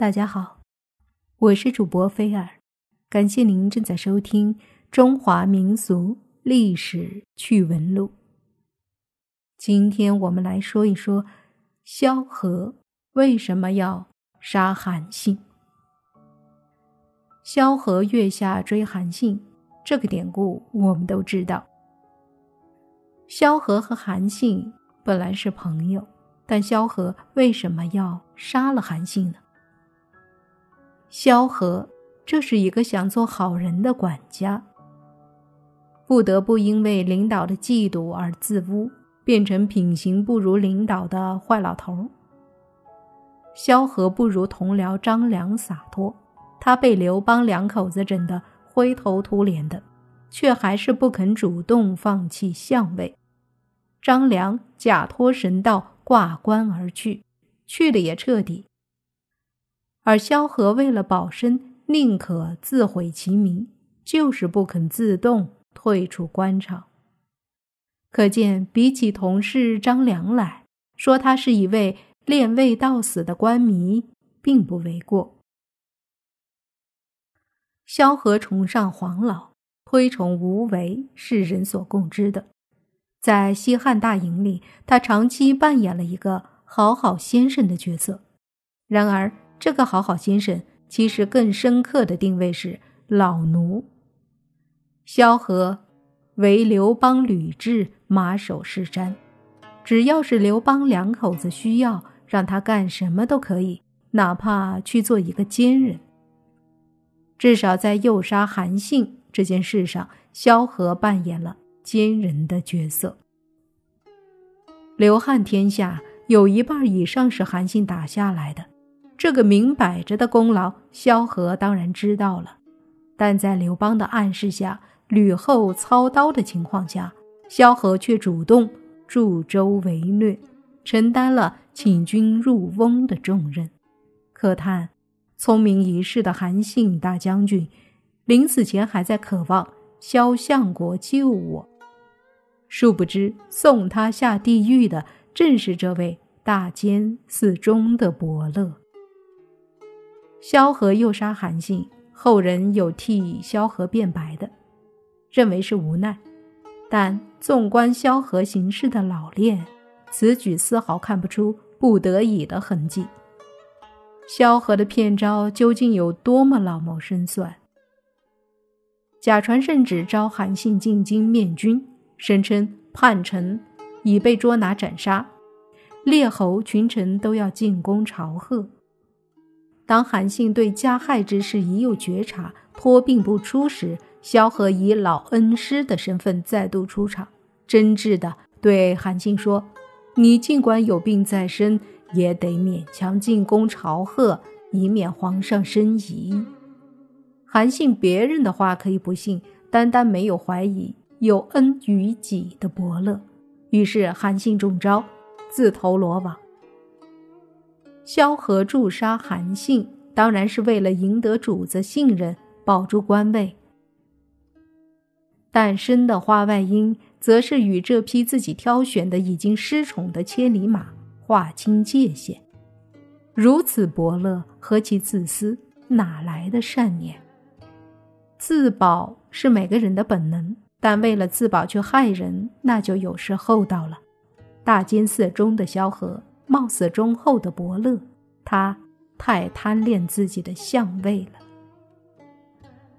大家好，我是主播菲尔，感谢您正在收听《中华民俗历史趣闻录》。今天我们来说一说萧何为什么要杀韩信。萧何月下追韩信，这个典故我们都知道。萧何和韩信本来是朋友，但萧何为什么要杀了韩信呢？萧何，这是一个想做好人的管家，不得不因为领导的嫉妒而自污，变成品行不如领导的坏老头。萧何不如同僚张良洒脱，他被刘邦两口子整得灰头土脸的，却还是不肯主动放弃相位。张良假托神道挂冠而去，去的也彻底。而萧何为了保身，宁可自毁其名，就是不肯自动退出官场。可见，比起同事张良来说，他是一位恋魏到死的官迷，并不为过。萧何崇尚黄老，推崇无为，是人所共知的。在西汉大营里，他长期扮演了一个好好先生的角色。然而，这个好好先生其实更深刻的定位是老奴。萧何为刘邦、吕雉马首是瞻，只要是刘邦两口子需要，让他干什么都可以，哪怕去做一个奸人。至少在诱杀韩信这件事上，萧何扮演了奸人的角色。刘汉天下有一半以上是韩信打下来的。这个明摆着的功劳，萧何当然知道了，但在刘邦的暗示下，吕后操刀的情况下，萧何却主动助周为虐，承担了请君入瓮的重任。可叹聪明一世的韩信大将军，临死前还在渴望萧相国救我，殊不知送他下地狱的正是这位大奸似忠的伯乐。萧何诱杀韩信，后人有替萧何辩白的，认为是无奈。但纵观萧何行事的老练，此举丝毫看不出不得已的痕迹。萧何的骗招究竟有多么老谋深算？假传圣旨召韩信进京面君，声称叛臣已被捉拿斩杀，列侯群臣都要进宫朝贺。当韩信对加害之事已有觉察，托病不出时，萧何以老恩师的身份再度出场，真挚地对韩信说：“你尽管有病在身，也得勉强进宫朝贺，以免皇上生疑。”韩信别人的话可以不信，单单没有怀疑有恩于己的伯乐，于是韩信中招，自投罗网。萧何助杀韩信，当然是为了赢得主子信任，保住官位。但生的花外音，则是与这批自己挑选的已经失宠的千里马划清界限。如此伯乐，何其自私，哪来的善念？自保是每个人的本能，但为了自保却害人，那就有失厚道了。大奸寺中的萧何。貌似忠厚的伯乐，他太贪恋自己的相位了。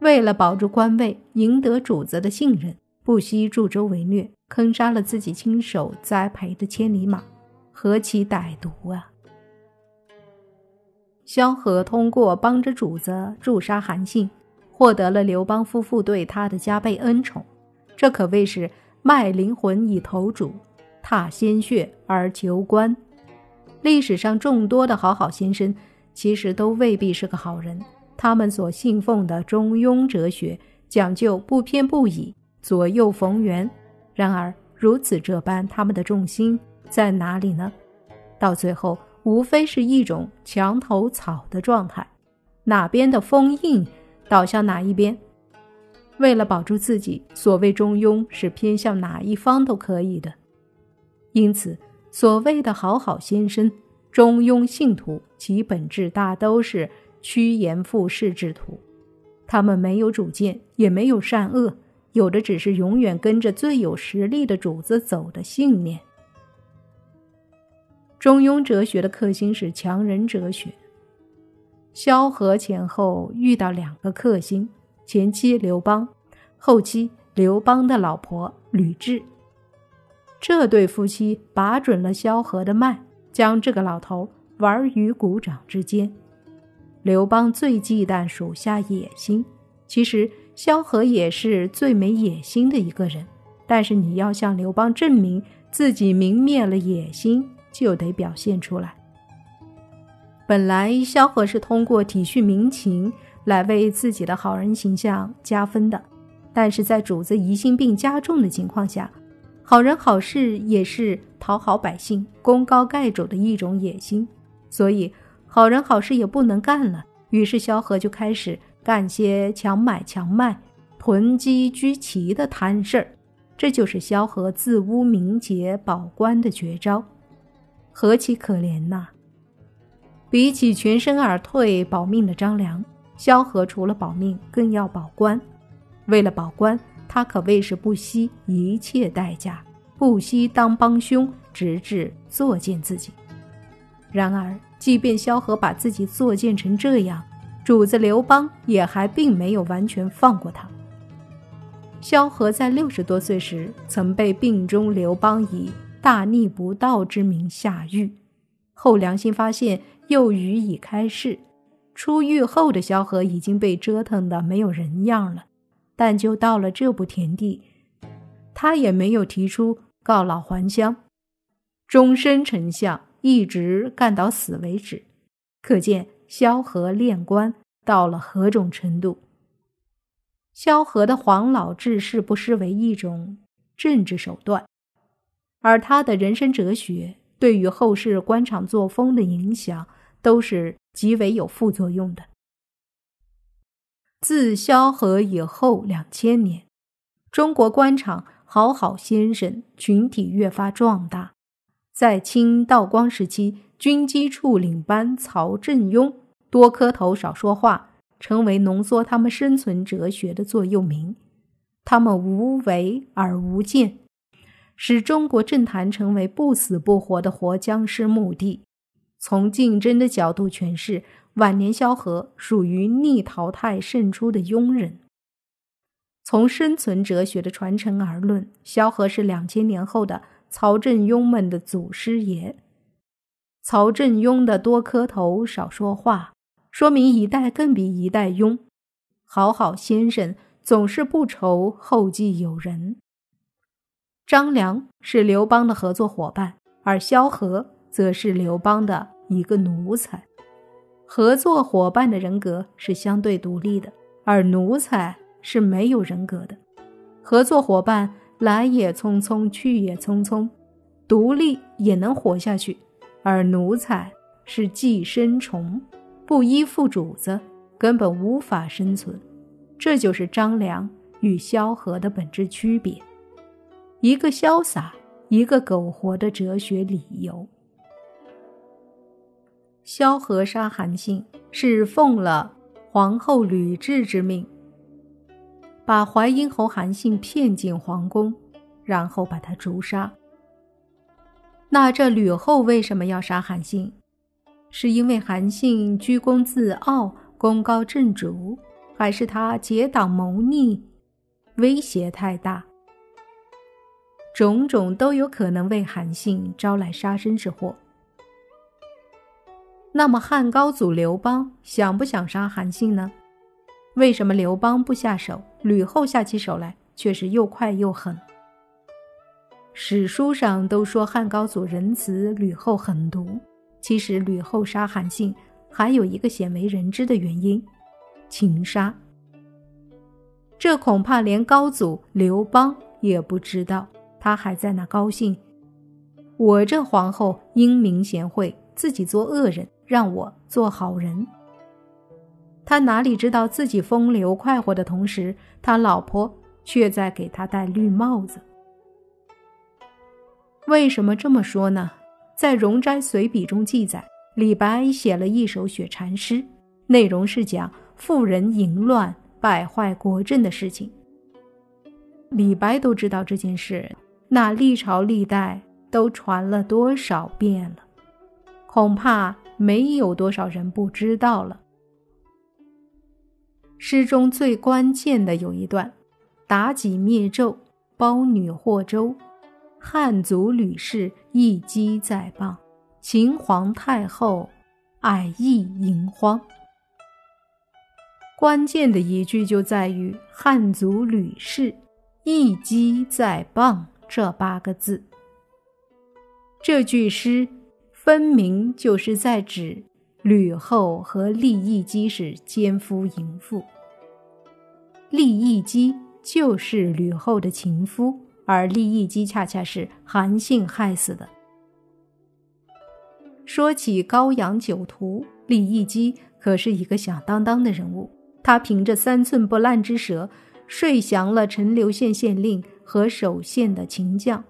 为了保住官位，赢得主子的信任，不惜助纣为虐，坑杀了自己亲手栽培的千里马，何其歹毒啊！萧何通过帮着主子诛杀韩信，获得了刘邦夫妇对他的加倍恩宠，这可谓是卖灵魂以投主，踏鲜血而求官。历史上众多的好好先生，其实都未必是个好人。他们所信奉的中庸哲学，讲究不偏不倚、左右逢源。然而如此这般，他们的重心在哪里呢？到最后，无非是一种墙头草的状态，哪边的封印，倒向哪一边。为了保住自己，所谓中庸是偏向哪一方都可以的。因此。所谓的好好先生，中庸信徒其本质大都是趋炎附势之徒，他们没有主见，也没有善恶，有的只是永远跟着最有实力的主子走的信念。中庸哲学的克星是强人哲学。萧何前后遇到两个克星，前期刘邦，后期刘邦的老婆吕雉。这对夫妻把准了萧何的脉，将这个老头玩于股掌之间。刘邦最忌惮属下野心，其实萧何也是最没野心的一个人。但是你要向刘邦证明自己泯灭了野心。就得表现出来。本来萧何是通过体恤民情来为自己的好人形象加分的，但是在主子疑心病加重的情况下，好人好事也是讨好百姓、功高盖主的一种野心，所以好人好事也不能干了。于是萧何就开始干些强买强卖、囤积居奇的贪事儿，这就是萧何自污名节、保官的绝招。何其可怜呐！比起全身而退保命的张良，萧何除了保命，更要保官。为了保官，他可谓是不惜一切代价，不惜当帮凶，直至作践自己。然而，即便萧何把自己作践成这样，主子刘邦也还并没有完全放过他。萧何在六十多岁时，曾被病中刘邦以。大逆不道之名下狱，后良心发现，又予以开释。出狱后的萧何已经被折腾的没有人样了，但就到了这步田地，他也没有提出告老还乡，终身丞相，一直干到死为止。可见萧何练官到了何种程度。萧何的黄老治世不失为一种政治手段。而他的人生哲学对于后世官场作风的影响，都是极为有副作用的。自萧何以后两千年，中国官场好好先生群体越发壮大。在清道光时期，军机处领班曹振庸多磕头少说话，成为浓缩他们生存哲学的座右铭。他们无为而无见。使中国政坛成为不死不活的活僵尸墓地。从竞争的角度诠释，晚年萧何属于逆淘汰胜出的庸人。从生存哲学的传承而论，萧何是两千年后的曹振庸们的祖师爷。曹振庸的多磕头少说话，说明一代更比一代庸。好好先生总是不愁后继有人。张良是刘邦的合作伙伴，而萧何则是刘邦的一个奴才。合作伙伴的人格是相对独立的，而奴才是没有人格的。合作伙伴来也匆匆，去也匆匆，独立也能活下去；而奴才是寄生虫，不依附主子，根本无法生存。这就是张良与萧何的本质区别。一个潇洒，一个苟活的哲学理由。萧何杀韩信是奉了皇后吕雉之命，把淮阴侯韩信骗进皇宫，然后把他诛杀。那这吕后为什么要杀韩信？是因为韩信居功自傲、功高震主，还是他结党谋逆、威胁太大？种种都有可能为韩信招来杀身之祸。那么汉高祖刘邦想不想杀韩信呢？为什么刘邦不下手，吕后下起手来却是又快又狠？史书上都说汉高祖仁慈，吕后狠毒。其实吕后杀韩信还有一个鲜为人知的原因：情杀。这恐怕连高祖刘邦也不知道。他还在那高兴，我这皇后英明贤惠，自己做恶人，让我做好人。他哪里知道自己风流快活的同时，他老婆却在给他戴绿帽子。为什么这么说呢？在《容斋随笔》中记载，李白写了一首雪禅诗，内容是讲妇人淫乱败坏国政的事情。李白都知道这件事，那历朝历代都传了多少遍了？恐怕没有多少人不知道了。诗中最关键的有一段：“妲己灭纣，褒女获周；汉族吕氏一击在傍，秦皇太后爱意淫荒。”关键的一句就在于“汉族吕氏一击在傍”这八个字。这句诗。分明就是在指吕后和利益姬是奸夫淫妇。利益姬就是吕后的情夫，而利益姬恰恰是韩信害死的。说起高阳酒徒，利益姬可是一个响当当的人物。他凭着三寸不烂之舌，睡降了陈留县县令和守县的秦将。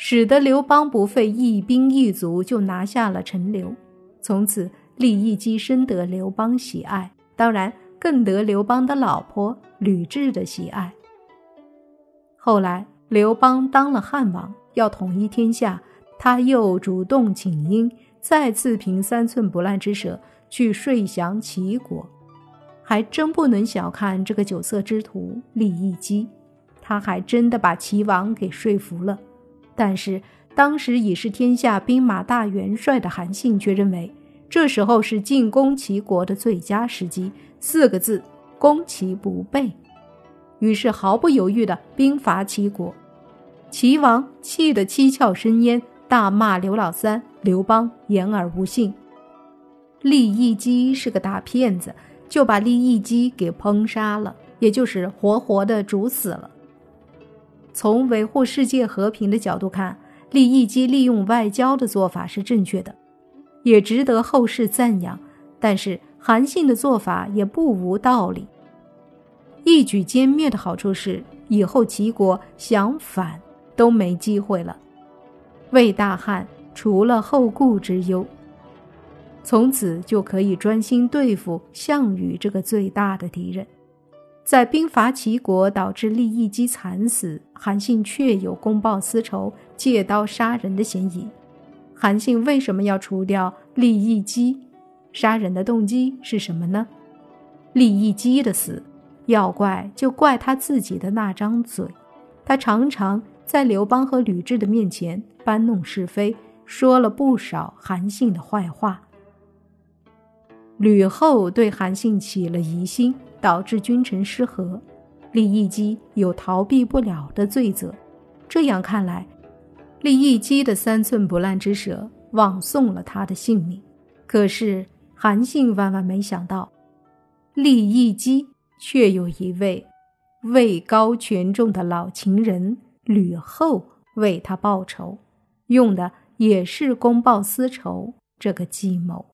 使得刘邦不费一兵一卒就拿下了陈留，从此李义姬深得刘邦喜爱，当然更得刘邦的老婆吕雉的喜爱。后来刘邦当了汉王，要统一天下，他又主动请缨，再次凭三寸不烂之舌去说降齐国，还真不能小看这个酒色之徒李义姬，他还真的把齐王给说服了。但是，当时已是天下兵马大元帅的韩信却认为，这时候是进攻齐国的最佳时机，四个字：攻其不备。于是毫不犹豫地兵伐齐国。齐王气得七窍生烟，大骂刘老三、刘邦言而无信。郦义基是个大骗子，就把郦义基给烹杀了，也就是活活的煮死了。从维护世界和平的角度看，利益机利用外交的做法是正确的，也值得后世赞扬。但是韩信的做法也不无道理。一举歼灭的好处是，以后齐国想反都没机会了。魏大汉除了后顾之忧，从此就可以专心对付项羽这个最大的敌人。在兵伐齐国导致利益姬惨死，韩信确有公报私仇、借刀杀人的嫌疑。韩信为什么要除掉利益姬？杀人的动机是什么呢？利益姬的死，要怪就怪他自己的那张嘴。他常常在刘邦和吕雉的面前搬弄是非，说了不少韩信的坏话。吕后对韩信起了疑心。导致君臣失和，利益姬有逃避不了的罪责。这样看来，利益姬的三寸不烂之舌枉送了他的性命。可是韩信万万没想到，利益姬却有一位位高权重的老情人吕后为他报仇，用的也是公报私仇这个计谋。